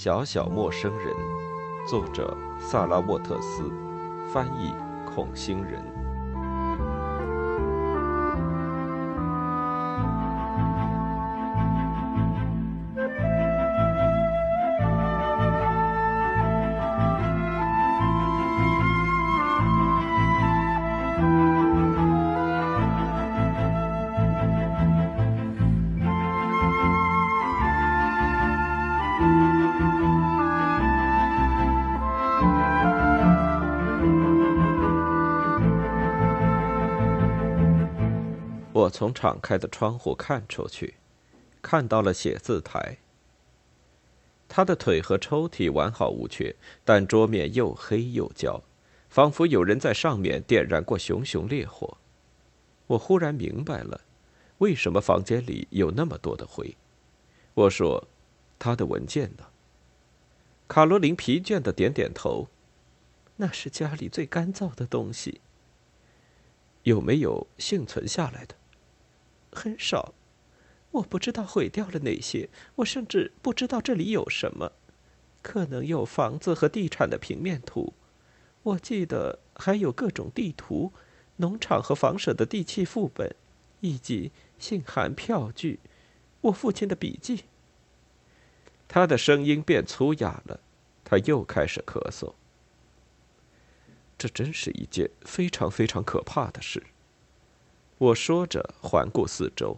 小小陌生人，作者萨拉沃特斯，翻译孔星人。从敞开的窗户看出去，看到了写字台。他的腿和抽屉完好无缺，但桌面又黑又焦，仿佛有人在上面点燃过熊熊烈火。我忽然明白了，为什么房间里有那么多的灰。我说：“他的文件呢？”卡罗琳疲倦的点点头：“那是家里最干燥的东西。有没有幸存下来的？”很少，我不知道毁掉了哪些，我甚至不知道这里有什么。可能有房子和地产的平面图，我记得还有各种地图、农场和房舍的地契副本，以及信函、票据，我父亲的笔记。他的声音变粗哑了，他又开始咳嗽。这真是一件非常非常可怕的事。我说着，环顾四周，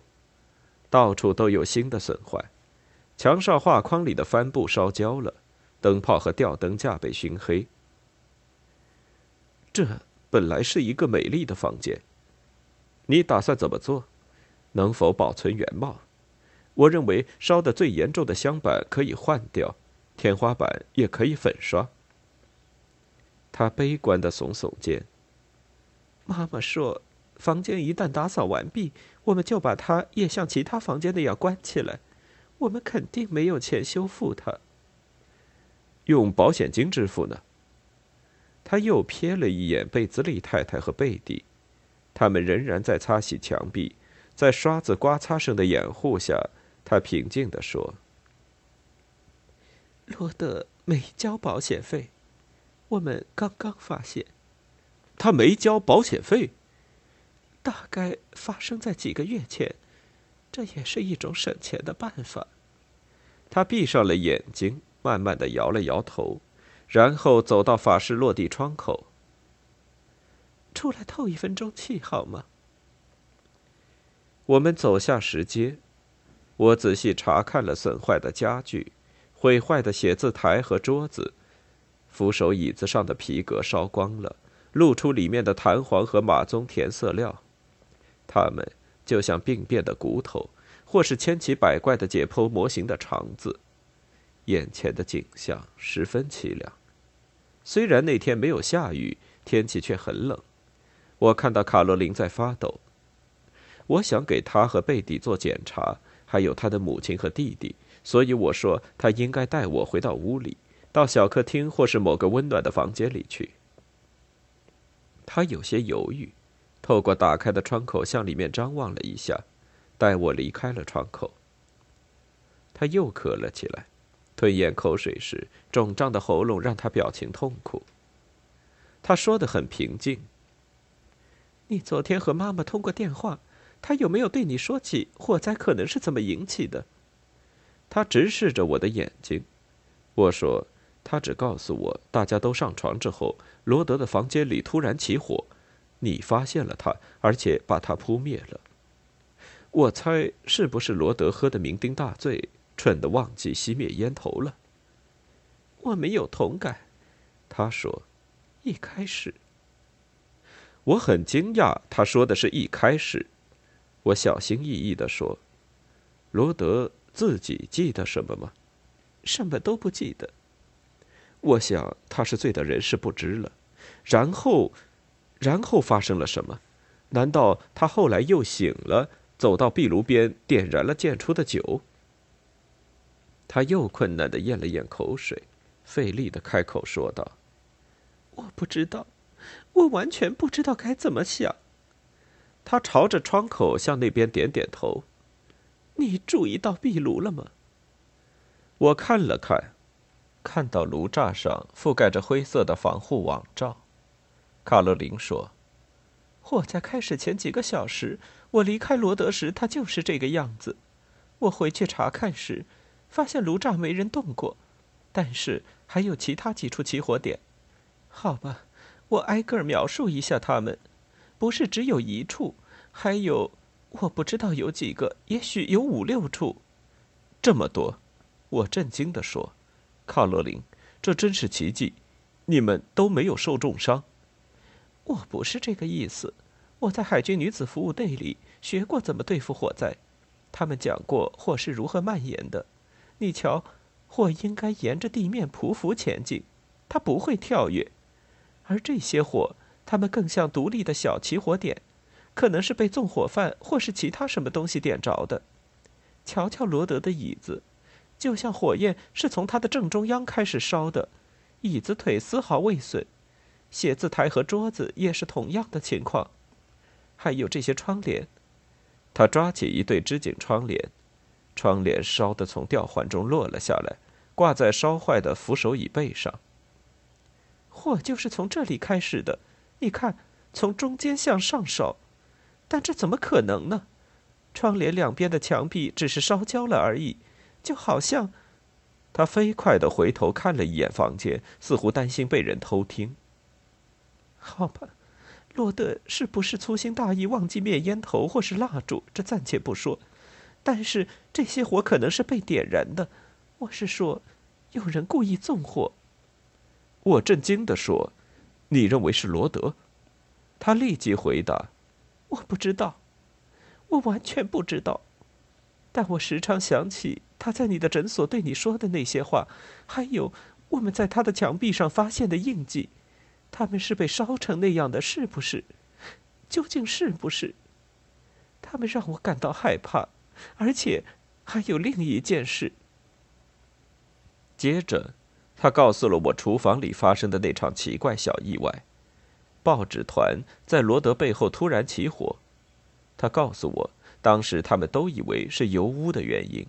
到处都有新的损坏，墙上画框里的帆布烧焦了，灯泡和吊灯架被熏黑。这本来是一个美丽的房间，你打算怎么做？能否保存原貌？我认为烧得最严重的镶板可以换掉，天花板也可以粉刷。他悲观的耸耸肩。妈妈说。房间一旦打扫完毕，我们就把它也像其他房间那样关起来。我们肯定没有钱修复它。用保险金支付呢？他又瞥了一眼贝兹利太太和贝蒂，他们仍然在擦洗墙壁，在刷子刮擦声的掩护下，他平静地说：“罗德没交保险费，我们刚刚发现，他没交保险费。”大概发生在几个月前，这也是一种省钱的办法。他闭上了眼睛，慢慢的摇了摇头，然后走到法式落地窗口。出来透一分钟气好吗？我们走下石阶，我仔细查看了损坏的家具、毁坏的写字台和桌子，扶手椅子上的皮革烧光了，露出里面的弹簧和马鬃填色料。他们就像病变的骨头，或是千奇百怪的解剖模型的肠子。眼前的景象十分凄凉。虽然那天没有下雨，天气却很冷。我看到卡罗琳在发抖。我想给她和贝蒂做检查，还有她的母亲和弟弟，所以我说她应该带我回到屋里，到小客厅或是某个温暖的房间里去。她有些犹豫。透过打开的窗口向里面张望了一下，待我离开了窗口，他又咳了起来。吞咽口水时，肿胀的喉咙让他表情痛苦。他说的很平静：“你昨天和妈妈通过电话，她有没有对你说起火灾可能是怎么引起的？”他直视着我的眼睛。我说：“他只告诉我，大家都上床之后，罗德的房间里突然起火。”你发现了他，而且把他扑灭了。我猜是不是罗德喝得酩酊大醉，蠢得忘记熄灭烟头了？我没有同感，他说。一开始，我很惊讶，他说的是一开始。我小心翼翼地说：“罗德自己记得什么吗？”什么都不记得。我想他是醉得人事不知了。然后。然后发生了什么？难道他后来又醒了，走到壁炉边，点燃了溅出的酒？他又困难的咽了咽口水，费力的开口说道：“我不知道，我完全不知道该怎么想。”他朝着窗口向那边点点头。“你注意到壁炉了吗？”我看了看，看到炉栅上覆盖着灰色的防护网罩，卡洛琳说：“火灾开始前几个小时，我离开罗德时，它就是这个样子。我回去查看时，发现炉栅没人动过，但是还有其他几处起火点。好吧，我挨个描述一下它们。不是只有一处，还有，我不知道有几个，也许有五六处。这么多，我震惊地说。”卡洛琳，这真是奇迹！你们都没有受重伤。我不是这个意思。我在海军女子服务队里学过怎么对付火灾，他们讲过火是如何蔓延的。你瞧，火应该沿着地面匍匐前进，它不会跳跃。而这些火，它们更像独立的小起火点，可能是被纵火犯或是其他什么东西点着的。瞧瞧罗德的椅子。就像火焰是从它的正中央开始烧的，椅子腿丝毫未损，写字台和桌子也是同样的情况，还有这些窗帘。他抓起一对织锦窗帘，窗帘烧得从吊环中落了下来，挂在烧坏的扶手椅背上。火就是从这里开始的，你看，从中间向上烧，但这怎么可能呢？窗帘两边的墙壁只是烧焦了而已。就好像，他飞快的回头看了一眼房间，似乎担心被人偷听。好吧，罗德是不是粗心大意忘记灭烟头或是蜡烛？这暂且不说，但是这些火可能是被点燃的。我是说，有人故意纵火。我震惊的说：“你认为是罗德？”他立即回答：“我不知道，我完全不知道。但我时常想起。”他在你的诊所对你说的那些话，还有我们在他的墙壁上发现的印记，他们是被烧成那样的，是不是？究竟是不是？他们让我感到害怕，而且还有另一件事。接着，他告诉了我厨房里发生的那场奇怪小意外：报纸团在罗德背后突然起火。他告诉我，当时他们都以为是油污的原因。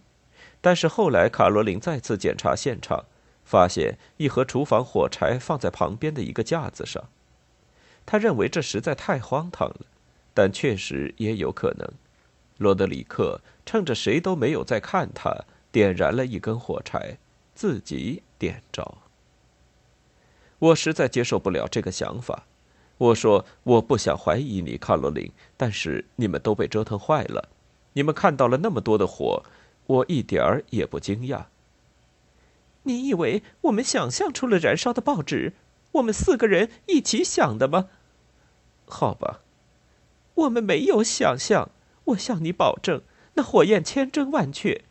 但是后来，卡罗琳再次检查现场，发现一盒厨房火柴放在旁边的一个架子上。他认为这实在太荒唐了，但确实也有可能。罗德里克趁着谁都没有在看他，点燃了一根火柴，自己点着。我实在接受不了这个想法。我说：“我不想怀疑你，卡罗琳，但是你们都被折腾坏了。你们看到了那么多的火。”我一点儿也不惊讶。你以为我们想象出了燃烧的报纸？我们四个人一起想的吗？好吧，我们没有想象。我向你保证，那火焰千真万确。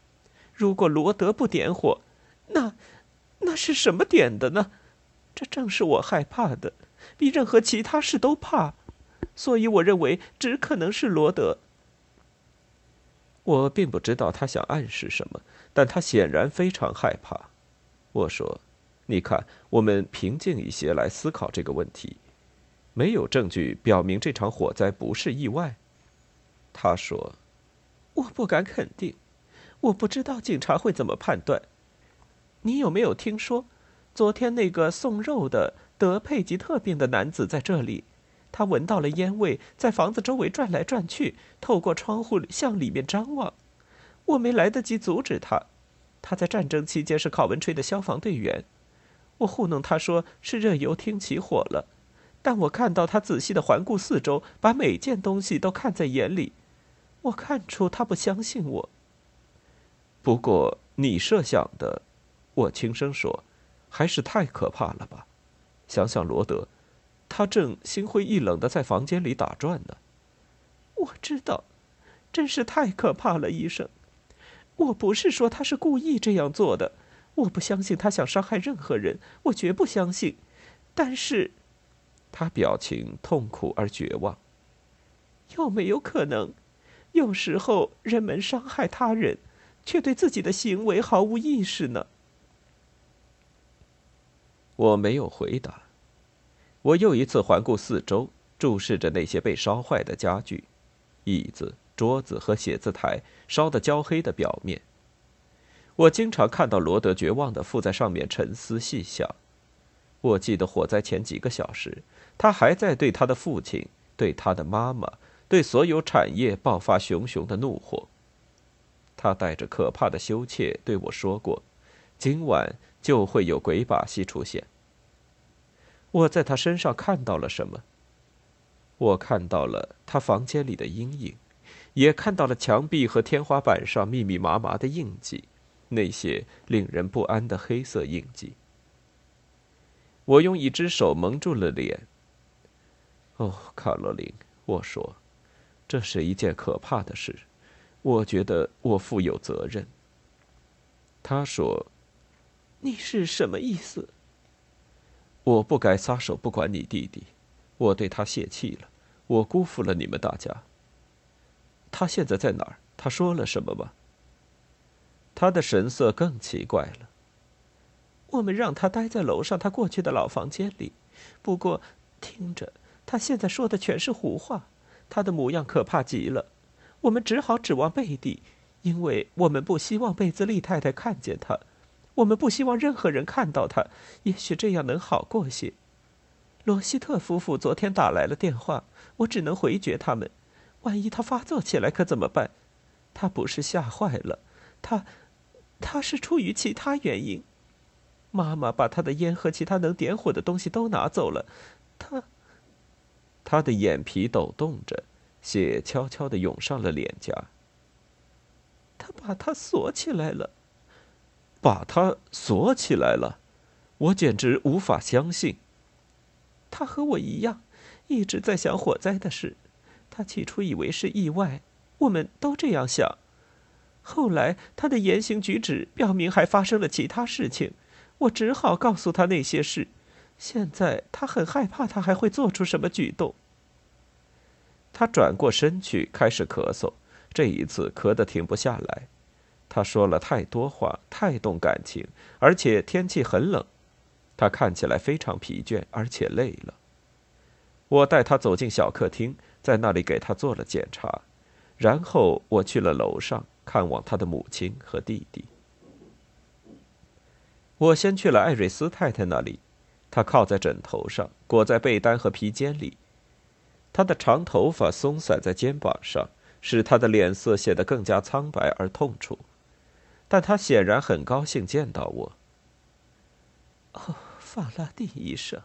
如果罗德不点火，那那是什么点的呢？这正是我害怕的，比任何其他事都怕。所以我认为只可能是罗德。我并不知道他想暗示什么，但他显然非常害怕。我说：“你看，我们平静一些来思考这个问题。没有证据表明这场火灾不是意外。”他说：“我不敢肯定，我不知道警察会怎么判断。你有没有听说，昨天那个送肉的得佩吉特病的男子在这里？”他闻到了烟味，在房子周围转来转去，透过窗户向里面张望。我没来得及阻止他。他在战争期间是考文垂的消防队员。我糊弄他说是热油厅起火了，但我看到他仔细的环顾四周，把每件东西都看在眼里。我看出他不相信我。不过你设想的，我轻声说，还是太可怕了吧？想想罗德。他正心灰意冷的在房间里打转呢。我知道，真是太可怕了，医生。我不是说他是故意这样做的，我不相信他想伤害任何人，我绝不相信。但是，他表情痛苦而绝望。有没有可能，有时候人们伤害他人，却对自己的行为毫无意识呢？我没有回答。我又一次环顾四周，注视着那些被烧坏的家具、椅子、桌子和写字台烧得焦黑的表面。我经常看到罗德绝望地附在上面沉思细想。我记得火灾前几个小时，他还在对他的父亲、对他的妈妈、对所有产业爆发熊熊的怒火。他带着可怕的羞怯对我说过：“今晚就会有鬼把戏出现。”我在他身上看到了什么？我看到了他房间里的阴影，也看到了墙壁和天花板上密密麻麻的印记，那些令人不安的黑色印记。我用一只手蒙住了脸。哦，卡罗琳，我说，这是一件可怕的事，我觉得我负有责任。他说：“你是什么意思？”我不该撒手不管你弟弟，我对他泄气了，我辜负了你们大家。他现在在哪儿？他说了什么吗？他的神色更奇怪了。我们让他待在楼上他过去的老房间里，不过听着，他现在说的全是胡话。他的模样可怕极了，我们只好指望贝蒂，因为我们不希望贝兹利太太看见他。我们不希望任何人看到他，也许这样能好过些。罗希特夫妇昨天打来了电话，我只能回绝他们。万一他发作起来可怎么办？他不是吓坏了，他，他是出于其他原因。妈妈把他的烟和其他能点火的东西都拿走了。他，他的眼皮抖动着，血悄悄地涌上了脸颊。他把他锁起来了。把他锁起来了，我简直无法相信。他和我一样，一直在想火灾的事。他起初以为是意外，我们都这样想。后来他的言行举止表明还发生了其他事情，我只好告诉他那些事。现在他很害怕，他还会做出什么举动。他转过身去，开始咳嗽，这一次咳得停不下来。他说了太多话，太动感情，而且天气很冷，他看起来非常疲倦，而且累了。我带他走进小客厅，在那里给他做了检查，然后我去了楼上看望他的母亲和弟弟。我先去了艾瑞斯太太那里，她靠在枕头上，裹在被单和披肩里，她的长头发松散在肩膀上，使她的脸色显得更加苍白而痛楚。但他显然很高兴见到我。哦，法拉第医生，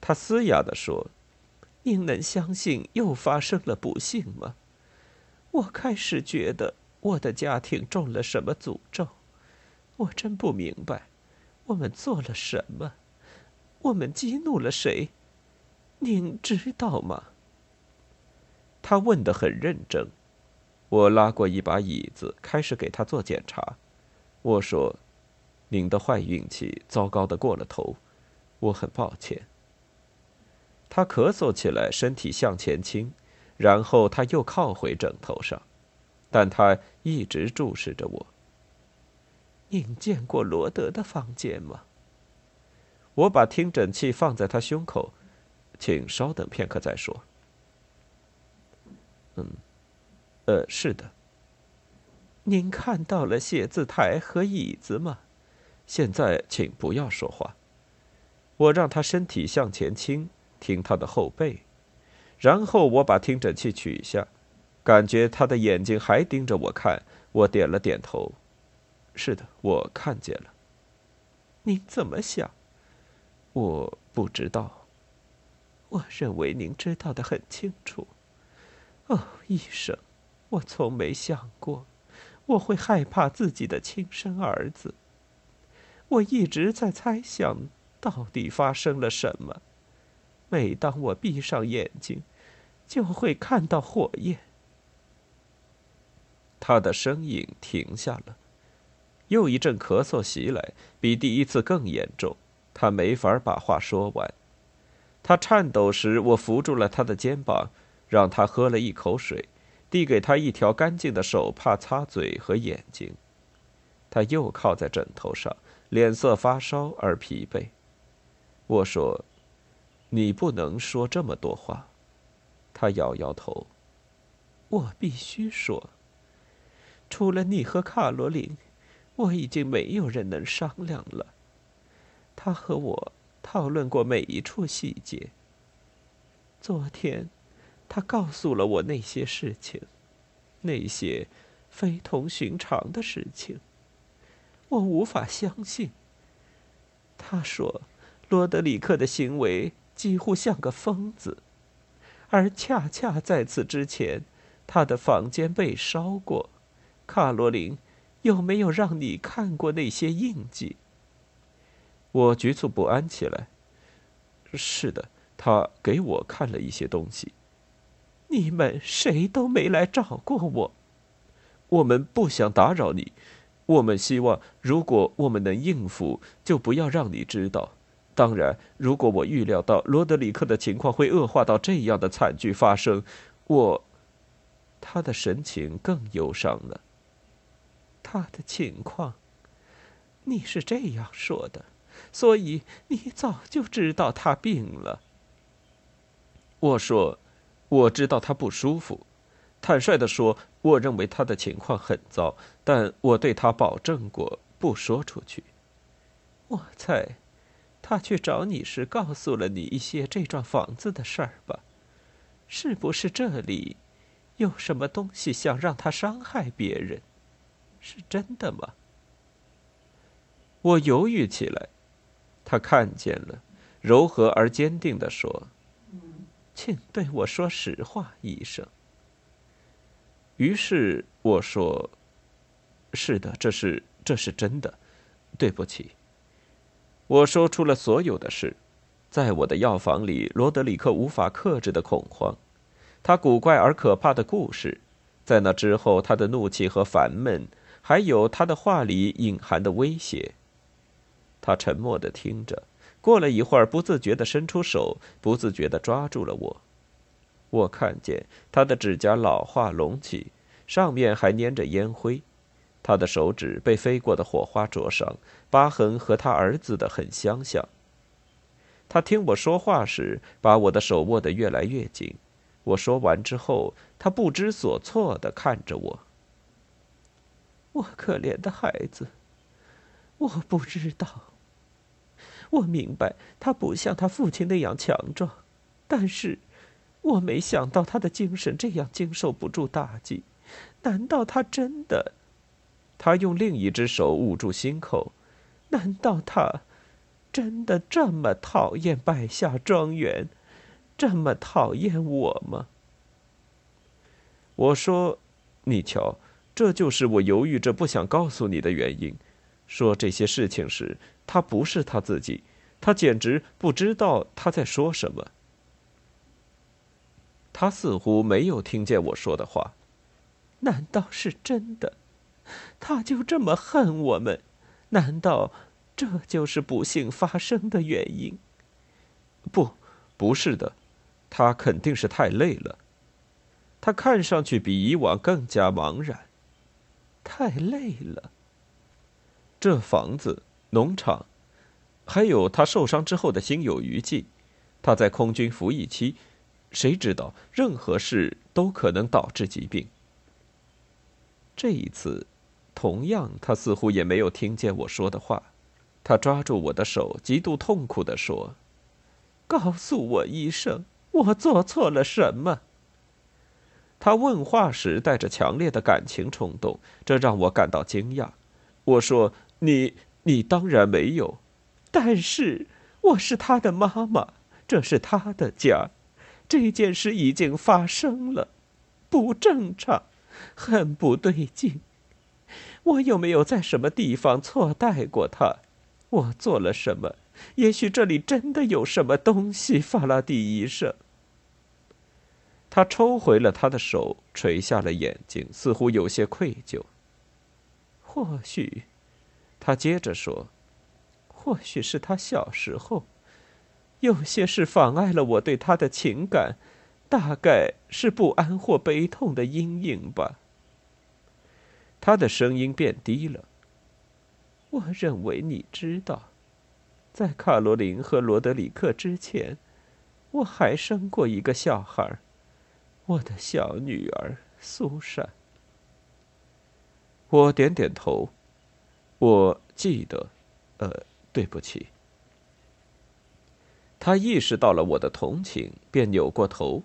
他嘶哑地说：“您能相信又发生了不幸吗？我开始觉得我的家庭中了什么诅咒，我真不明白，我们做了什么，我们激怒了谁？您知道吗？”他问得很认真。我拉过一把椅子，开始给他做检查。我说：“您的坏运气糟糕的过了头，我很抱歉。”他咳嗽起来，身体向前倾，然后他又靠回枕头上，但他一直注视着我。您见过罗德的房间吗？我把听诊器放在他胸口，请稍等片刻再说。嗯。呃，是的。您看到了写字台和椅子吗？现在请不要说话。我让他身体向前倾，听他的后背，然后我把听诊器取下，感觉他的眼睛还盯着我看。我点了点头。是的，我看见了。您怎么想？我不知道。我认为您知道的很清楚。哦，医生。我从没想过，我会害怕自己的亲生儿子。我一直在猜想，到底发生了什么。每当我闭上眼睛，就会看到火焰。他的声音停下了，又一阵咳嗽袭来，比第一次更严重。他没法把话说完。他颤抖时，我扶住了他的肩膀，让他喝了一口水。递给他一条干净的手帕擦嘴和眼睛，他又靠在枕头上，脸色发烧而疲惫。我说：“你不能说这么多话。”他摇摇头。我必须说，除了你和卡罗琳，我已经没有人能商量了。他和我讨论过每一处细节。昨天，他告诉了我那些事情，那些非同寻常的事情。我无法相信。他说，罗德里克的行为几乎像个疯子，而恰恰在此之前，他的房间被烧过。卡罗琳，有没有让你看过那些印记？我局促不安起来。是的，他给我看了一些东西。你们谁都没来找过我。我们不想打扰你。我们希望，如果我们能应付，就不要让你知道。当然，如果我预料到罗德里克的情况会恶化到这样的惨剧发生，我……他的神情更忧伤了。他的情况，你是这样说的，所以你早就知道他病了。我说，我知道他不舒服。坦率的说，我认为他的情况很糟，但我对他保证过不说出去。我猜，他去找你时告诉了你一些这幢房子的事儿吧？是不是这里有什么东西想让他伤害别人？是真的吗？我犹豫起来。他看见了，柔和而坚定地说：“请对我说实话，医生。”于是我说：“是的，这是这是真的。对不起。”我说出了所有的事，在我的药房里，罗德里克无法克制的恐慌，他古怪而可怕的故事，在那之后，他的怒气和烦闷。还有他的话里隐含的威胁。他沉默的听着，过了一会儿，不自觉的伸出手，不自觉的抓住了我。我看见他的指甲老化隆起，上面还粘着烟灰。他的手指被飞过的火花灼伤，疤痕和他儿子的很相像。他听我说话时，把我的手握得越来越紧。我说完之后，他不知所措的看着我。我可怜的孩子，我不知道。我明白他不像他父亲那样强壮，但是我没想到他的精神这样经受不住打击。难道他真的？他用另一只手捂住心口。难道他真的这么讨厌拜下庄园，这么讨厌我吗？我说：“你瞧。”这就是我犹豫着不想告诉你的原因。说这些事情时，他不是他自己，他简直不知道他在说什么。他似乎没有听见我说的话。难道是真的？他就这么恨我们？难道这就是不幸发生的原因？不，不是的，他肯定是太累了。他看上去比以往更加茫然。太累了。这房子、农场，还有他受伤之后的心有余悸。他在空军服役期，谁知道任何事都可能导致疾病。这一次，同样，他似乎也没有听见我说的话。他抓住我的手，极度痛苦地说：“告诉我，医生，我做错了什么？”他问话时带着强烈的感情冲动，这让我感到惊讶。我说：“你，你当然没有。但是我是他的妈妈，这是他的家。这件事已经发生了，不正常，很不对劲。我有没有在什么地方错待过他？我做了什么？也许这里真的有什么东西。”法拉第医生。他抽回了他的手，垂下了眼睛，似乎有些愧疚。或许，他接着说：“或许是他小时候有些事妨碍了我对他的情感，大概是不安或悲痛的阴影吧。”他的声音变低了。我认为你知道，在卡罗琳和罗德里克之前，我还生过一个小孩。我的小女儿苏珊。我点点头。我记得，呃，对不起。他意识到了我的同情，便扭过头，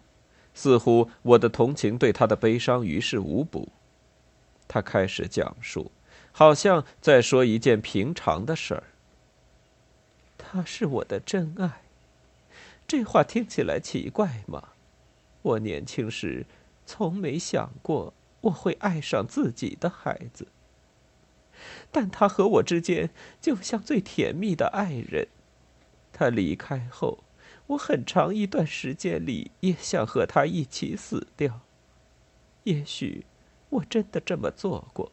似乎我的同情对他的悲伤于事无补。他开始讲述，好像在说一件平常的事儿。他是我的真爱，这话听起来奇怪吗？我年轻时从没想过我会爱上自己的孩子，但他和我之间就像最甜蜜的爱人。他离开后，我很长一段时间里也想和他一起死掉。也许我真的这么做过。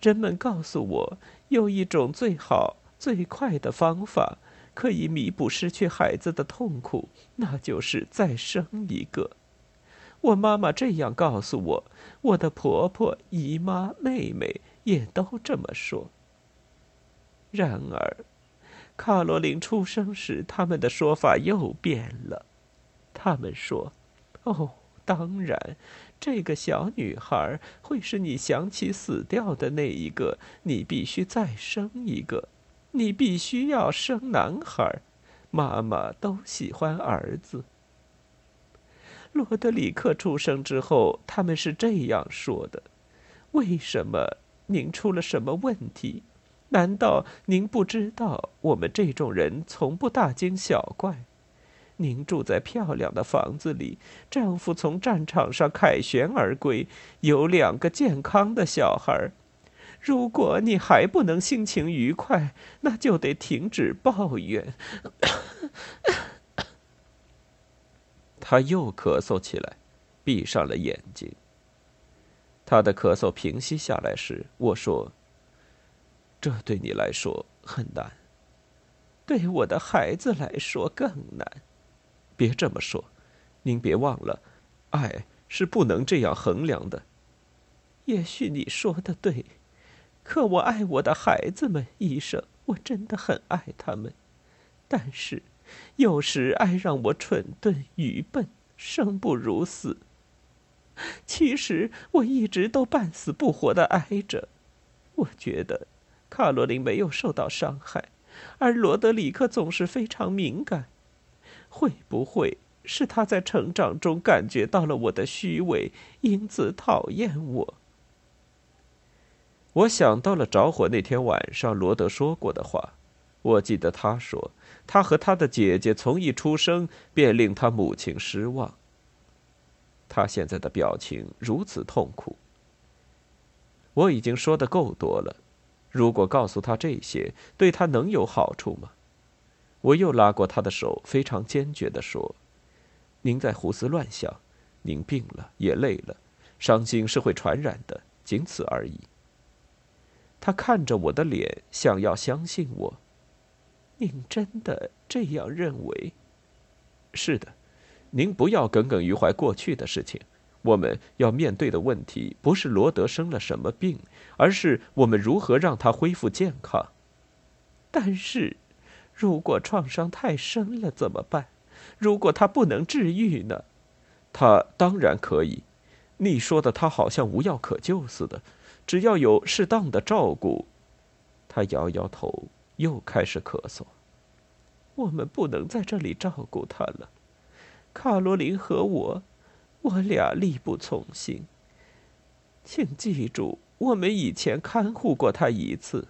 人们告诉我，有一种最好、最快的方法可以弥补失去孩子的痛苦，那就是再生一个。我妈妈这样告诉我，我的婆婆、姨妈、妹妹也都这么说。然而。卡罗琳出生时，他们的说法又变了。他们说：“哦，当然，这个小女孩会是你想起死掉的那一个。你必须再生一个，你必须要生男孩。妈妈都喜欢儿子。”罗德里克出生之后，他们是这样说的：“为什么？您出了什么问题？”难道您不知道，我们这种人从不大惊小怪？您住在漂亮的房子里，丈夫从战场上凯旋而归，有两个健康的小孩。如果你还不能心情愉快，那就得停止抱怨。他又咳嗽起来，闭上了眼睛。他的咳嗽平息下来时，我说。这对你来说很难，对我的孩子来说更难。别这么说，您别忘了，爱是不能这样衡量的。也许你说的对，可我爱我的孩子们，医生，我真的很爱他们。但是，有时爱让我蠢钝、愚笨、生不如死。其实我一直都半死不活的挨着，我觉得。卡罗琳没有受到伤害，而罗德里克总是非常敏感。会不会是他在成长中感觉到了我的虚伪，因此讨厌我？我想到了着火那天晚上罗德说过的话。我记得他说，他和他的姐姐从一出生便令他母亲失望。他现在的表情如此痛苦。我已经说的够多了。如果告诉他这些，对他能有好处吗？我又拉过他的手，非常坚决地说：“您在胡思乱想，您病了，也累了，伤心是会传染的，仅此而已。”他看着我的脸，想要相信我。您真的这样认为？是的，您不要耿耿于怀过去的事情。我们要面对的问题不是罗德生了什么病，而是我们如何让他恢复健康。但是，如果创伤太深了怎么办？如果他不能治愈呢？他当然可以。你说的他好像无药可救似的，只要有适当的照顾。他摇摇头，又开始咳嗽。我们不能在这里照顾他了，卡罗琳和我。我俩力不从心。请记住，我们以前看护过他一次。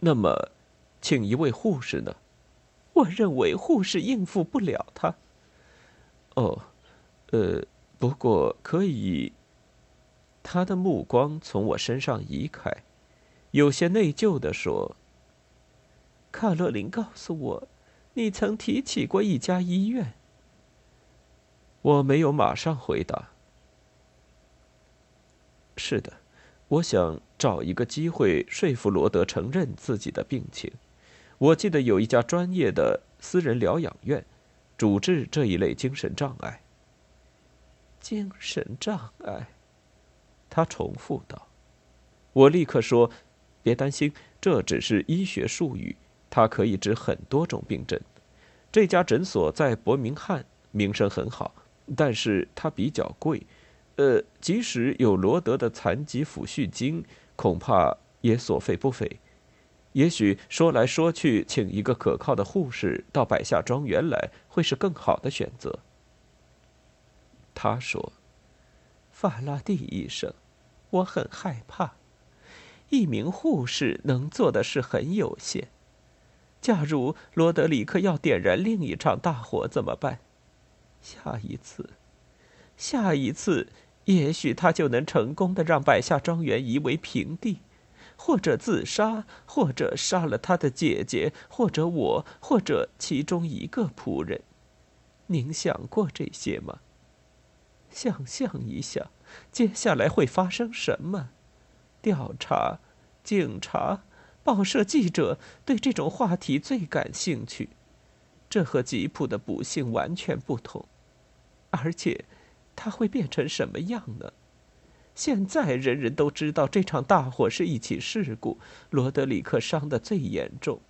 那么，请一位护士呢？我认为护士应付不了他。哦，呃，不过可以。他的目光从我身上移开，有些内疚的说：“卡洛琳告诉我，你曾提起过一家医院。”我没有马上回答。是的，我想找一个机会说服罗德承认自己的病情。我记得有一家专业的私人疗养院，主治这一类精神障碍。精神障碍，他重复道。我立刻说：“别担心，这只是医学术语，它可以治很多种病症。这家诊所在伯明翰，名声很好。”但是它比较贵，呃，即使有罗德的残疾抚恤金，恐怕也所费不菲。也许说来说去，请一个可靠的护士到百下庄园来，会是更好的选择。他说：“法拉第医生，我很害怕。一名护士能做的事很有限。假如罗德里克要点燃另一场大火怎么办？下一次，下一次，也许他就能成功的让百下庄园夷为平地。”或者自杀，或者杀了他的姐姐，或者我，或者其中一个仆人。您想过这些吗？想象一下，接下来会发生什么？调查、警察、报社记者对这种话题最感兴趣。这和吉普的不幸完全不同，而且，它会变成什么样呢？现在人人都知道这场大火是一起事故，罗德里克伤得最严重。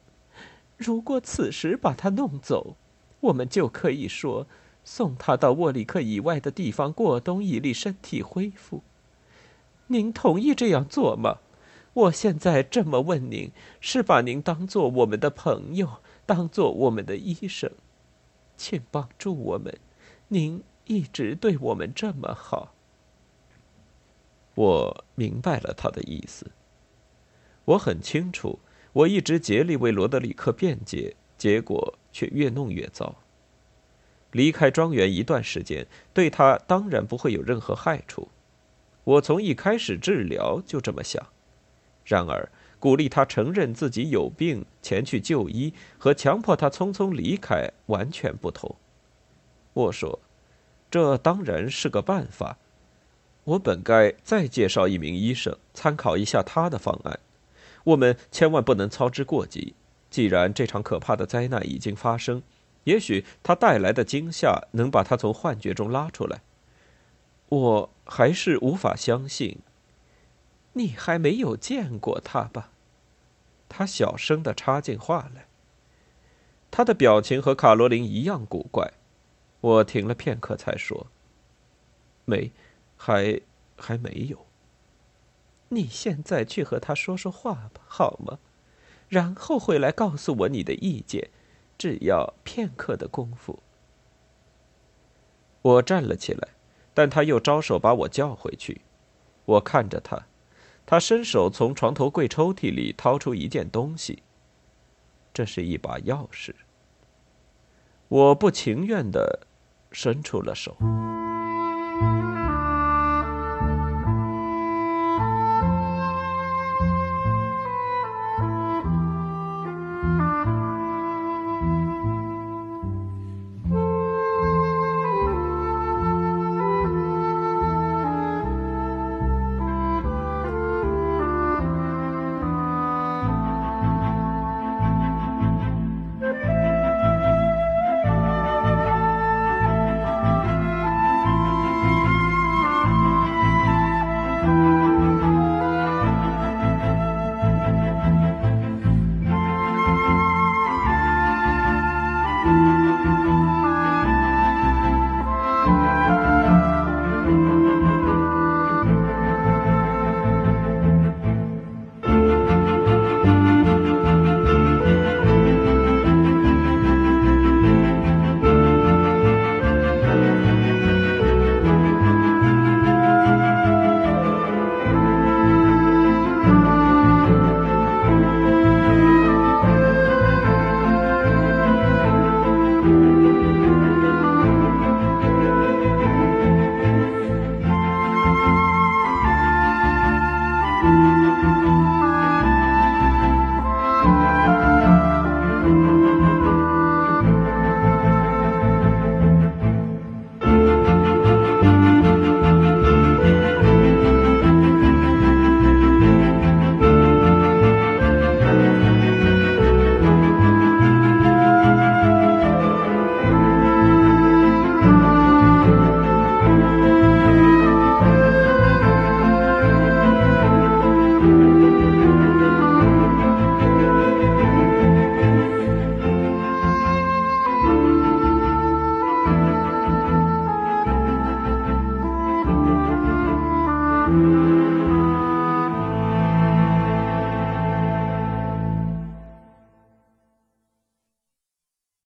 如果此时把他弄走，我们就可以说送他到沃里克以外的地方过冬，以利身体恢复。您同意这样做吗？我现在这么问您，是把您当做我们的朋友，当做我们的医生，请帮助我们。您一直对我们这么好。我明白了他的意思。我很清楚，我一直竭力为罗德里克辩解，结果却越弄越糟。离开庄园一段时间，对他当然不会有任何害处。我从一开始治疗就这么想。然而，鼓励他承认自己有病，前去就医，和强迫他匆匆离开完全不同。我说，这当然是个办法。我本该再介绍一名医生，参考一下他的方案。我们千万不能操之过急。既然这场可怕的灾难已经发生，也许他带来的惊吓能把他从幻觉中拉出来。我还是无法相信。你还没有见过他吧？他小声的插进话来。他的表情和卡罗琳一样古怪。我停了片刻，才说：“没。”还还没有。你现在去和他说说话吧，好吗？然后回来告诉我你的意见，只要片刻的功夫。我站了起来，但他又招手把我叫回去。我看着他，他伸手从床头柜抽屉里掏出一件东西。这是一把钥匙。我不情愿的伸出了手。